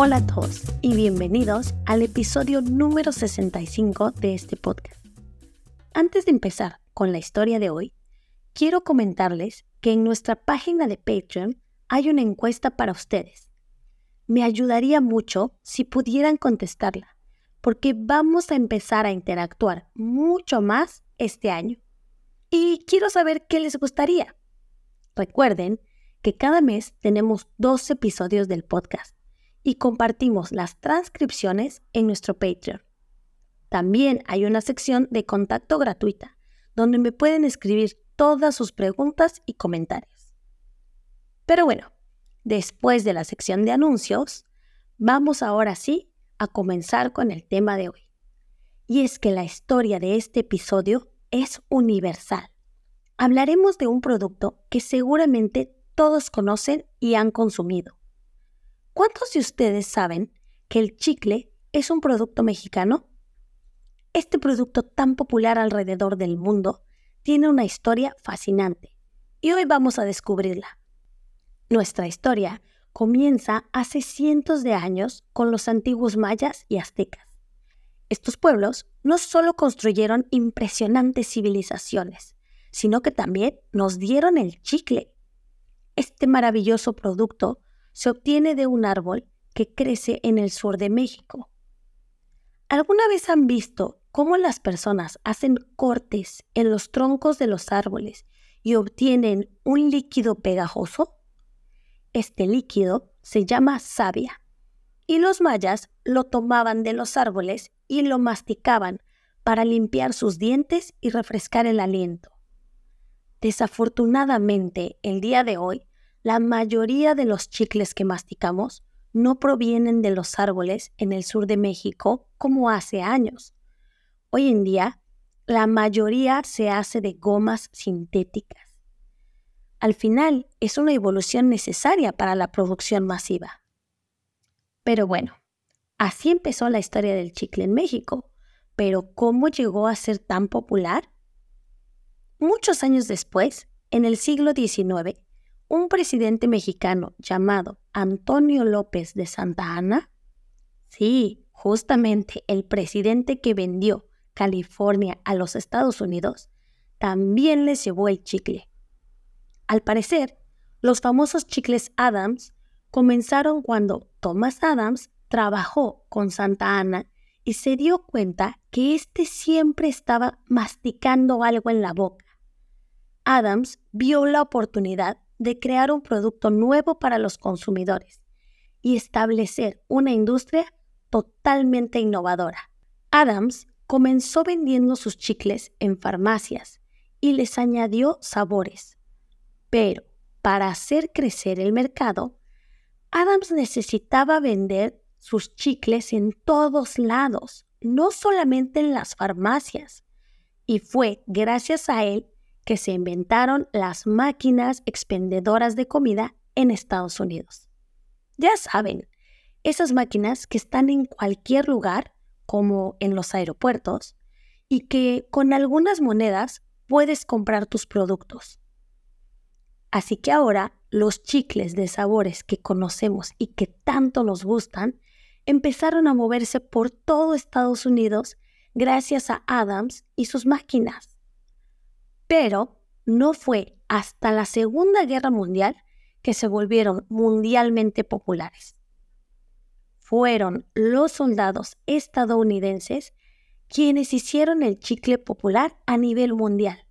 Hola a todos y bienvenidos al episodio número 65 de este podcast. Antes de empezar con la historia de hoy, quiero comentarles que en nuestra página de Patreon hay una encuesta para ustedes. Me ayudaría mucho si pudieran contestarla, porque vamos a empezar a interactuar mucho más este año. Y quiero saber qué les gustaría. Recuerden que cada mes tenemos dos episodios del podcast y compartimos las transcripciones en nuestro Patreon. También hay una sección de contacto gratuita donde me pueden escribir todas sus preguntas y comentarios. Pero bueno, después de la sección de anuncios, vamos ahora sí a comenzar con el tema de hoy. Y es que la historia de este episodio es universal. Hablaremos de un producto que seguramente todos conocen y han consumido. ¿Cuántos de ustedes saben que el chicle es un producto mexicano? Este producto tan popular alrededor del mundo tiene una historia fascinante y hoy vamos a descubrirla. Nuestra historia comienza hace cientos de años con los antiguos mayas y aztecas. Estos pueblos no solo construyeron impresionantes civilizaciones, sino que también nos dieron el chicle, este maravilloso producto se obtiene de un árbol que crece en el sur de México. ¿Alguna vez han visto cómo las personas hacen cortes en los troncos de los árboles y obtienen un líquido pegajoso? Este líquido se llama savia y los mayas lo tomaban de los árboles y lo masticaban para limpiar sus dientes y refrescar el aliento. Desafortunadamente, el día de hoy, la mayoría de los chicles que masticamos no provienen de los árboles en el sur de México como hace años. Hoy en día, la mayoría se hace de gomas sintéticas. Al final, es una evolución necesaria para la producción masiva. Pero bueno, así empezó la historia del chicle en México. Pero ¿cómo llegó a ser tan popular? Muchos años después, en el siglo XIX, un presidente mexicano llamado Antonio López de Santa Ana, sí, justamente el presidente que vendió California a los Estados Unidos, también les llevó el chicle. Al parecer, los famosos chicles Adams comenzaron cuando Thomas Adams trabajó con Santa Ana y se dio cuenta que éste siempre estaba masticando algo en la boca. Adams vio la oportunidad de crear un producto nuevo para los consumidores y establecer una industria totalmente innovadora. Adams comenzó vendiendo sus chicles en farmacias y les añadió sabores. Pero para hacer crecer el mercado, Adams necesitaba vender sus chicles en todos lados, no solamente en las farmacias. Y fue gracias a él que se inventaron las máquinas expendedoras de comida en Estados Unidos. Ya saben, esas máquinas que están en cualquier lugar, como en los aeropuertos, y que con algunas monedas puedes comprar tus productos. Así que ahora los chicles de sabores que conocemos y que tanto nos gustan empezaron a moverse por todo Estados Unidos gracias a Adams y sus máquinas. Pero no fue hasta la Segunda Guerra Mundial que se volvieron mundialmente populares. Fueron los soldados estadounidenses quienes hicieron el chicle popular a nivel mundial,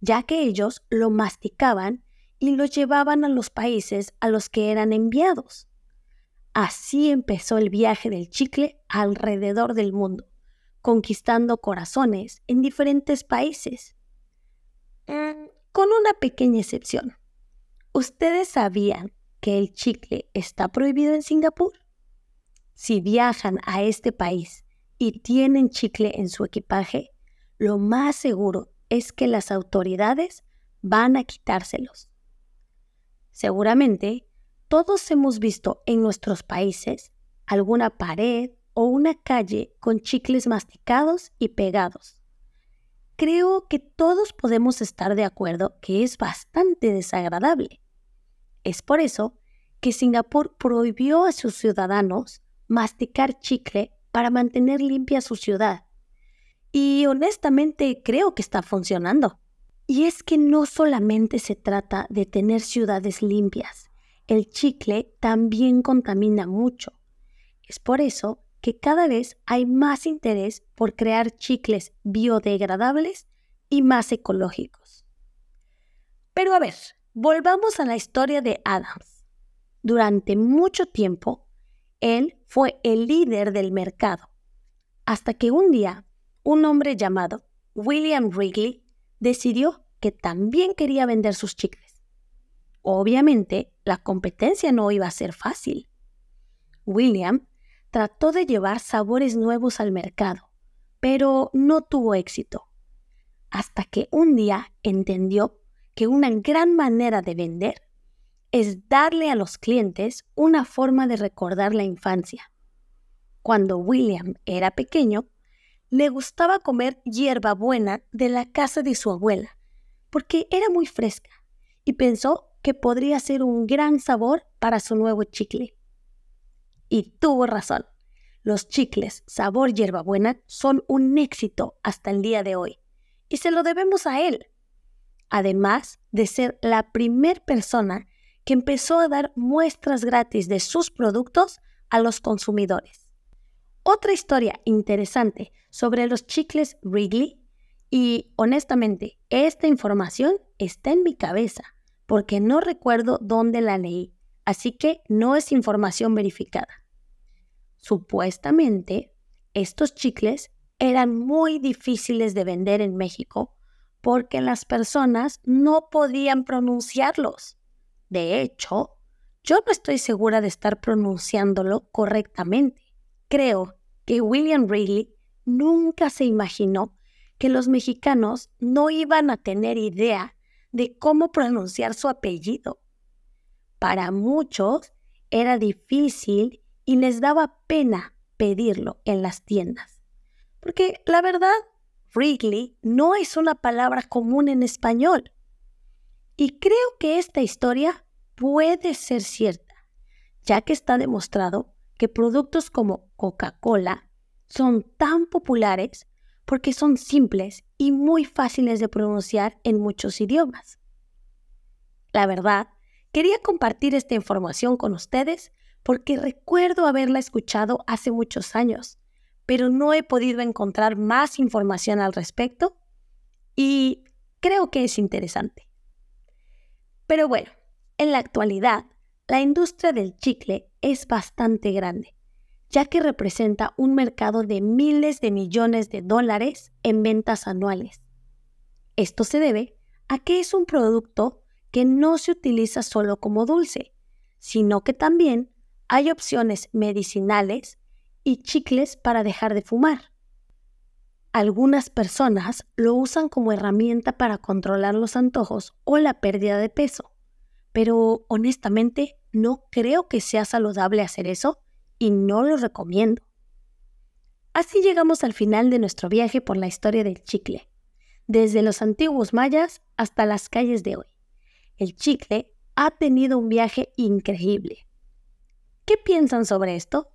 ya que ellos lo masticaban y lo llevaban a los países a los que eran enviados. Así empezó el viaje del chicle alrededor del mundo, conquistando corazones en diferentes países. Mm, con una pequeña excepción. ¿Ustedes sabían que el chicle está prohibido en Singapur? Si viajan a este país y tienen chicle en su equipaje, lo más seguro es que las autoridades van a quitárselos. Seguramente todos hemos visto en nuestros países alguna pared o una calle con chicles masticados y pegados creo que todos podemos estar de acuerdo que es bastante desagradable. Es por eso que Singapur prohibió a sus ciudadanos masticar chicle para mantener limpia su ciudad. Y honestamente creo que está funcionando. Y es que no solamente se trata de tener ciudades limpias, el chicle también contamina mucho. Es por eso que cada vez hay más interés por crear chicles biodegradables y más ecológicos. Pero a ver, volvamos a la historia de Adams. Durante mucho tiempo, él fue el líder del mercado, hasta que un día un hombre llamado William Wrigley decidió que también quería vender sus chicles. Obviamente, la competencia no iba a ser fácil. William trató de llevar sabores nuevos al mercado, pero no tuvo éxito. Hasta que un día entendió que una gran manera de vender es darle a los clientes una forma de recordar la infancia. Cuando William era pequeño, le gustaba comer hierbabuena de la casa de su abuela, porque era muy fresca, y pensó que podría ser un gran sabor para su nuevo chicle. Y tuvo razón. Los chicles sabor hierbabuena son un éxito hasta el día de hoy, y se lo debemos a él. Además de ser la primer persona que empezó a dar muestras gratis de sus productos a los consumidores. Otra historia interesante sobre los chicles Wrigley y honestamente esta información está en mi cabeza porque no recuerdo dónde la leí, así que no es información verificada. Supuestamente, estos chicles eran muy difíciles de vender en México porque las personas no podían pronunciarlos. De hecho, yo no estoy segura de estar pronunciándolo correctamente. Creo que William Wrigley nunca se imaginó que los mexicanos no iban a tener idea de cómo pronunciar su apellido. Para muchos era difícil y les daba pena pedirlo en las tiendas. Porque la verdad, Wrigley no es una palabra común en español. Y creo que esta historia puede ser cierta, ya que está demostrado que productos como Coca-Cola son tan populares porque son simples y muy fáciles de pronunciar en muchos idiomas. La verdad, quería compartir esta información con ustedes porque recuerdo haberla escuchado hace muchos años, pero no he podido encontrar más información al respecto y creo que es interesante. Pero bueno, en la actualidad, la industria del chicle es bastante grande, ya que representa un mercado de miles de millones de dólares en ventas anuales. Esto se debe a que es un producto que no se utiliza solo como dulce, sino que también hay opciones medicinales y chicles para dejar de fumar. Algunas personas lo usan como herramienta para controlar los antojos o la pérdida de peso, pero honestamente no creo que sea saludable hacer eso y no lo recomiendo. Así llegamos al final de nuestro viaje por la historia del chicle, desde los antiguos mayas hasta las calles de hoy. El chicle ha tenido un viaje increíble. ¿Qué piensan sobre esto?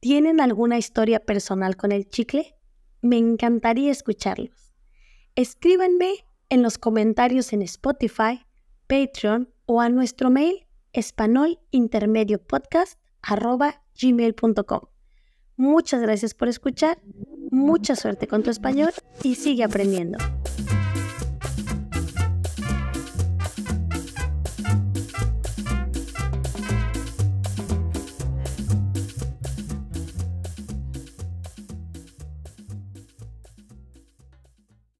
¿Tienen alguna historia personal con el chicle? Me encantaría escucharlos. Escríbanme en los comentarios en Spotify, Patreon o a nuestro mail españolintermediopodcast.gmail.com. Muchas gracias por escuchar, mucha suerte con tu español y sigue aprendiendo.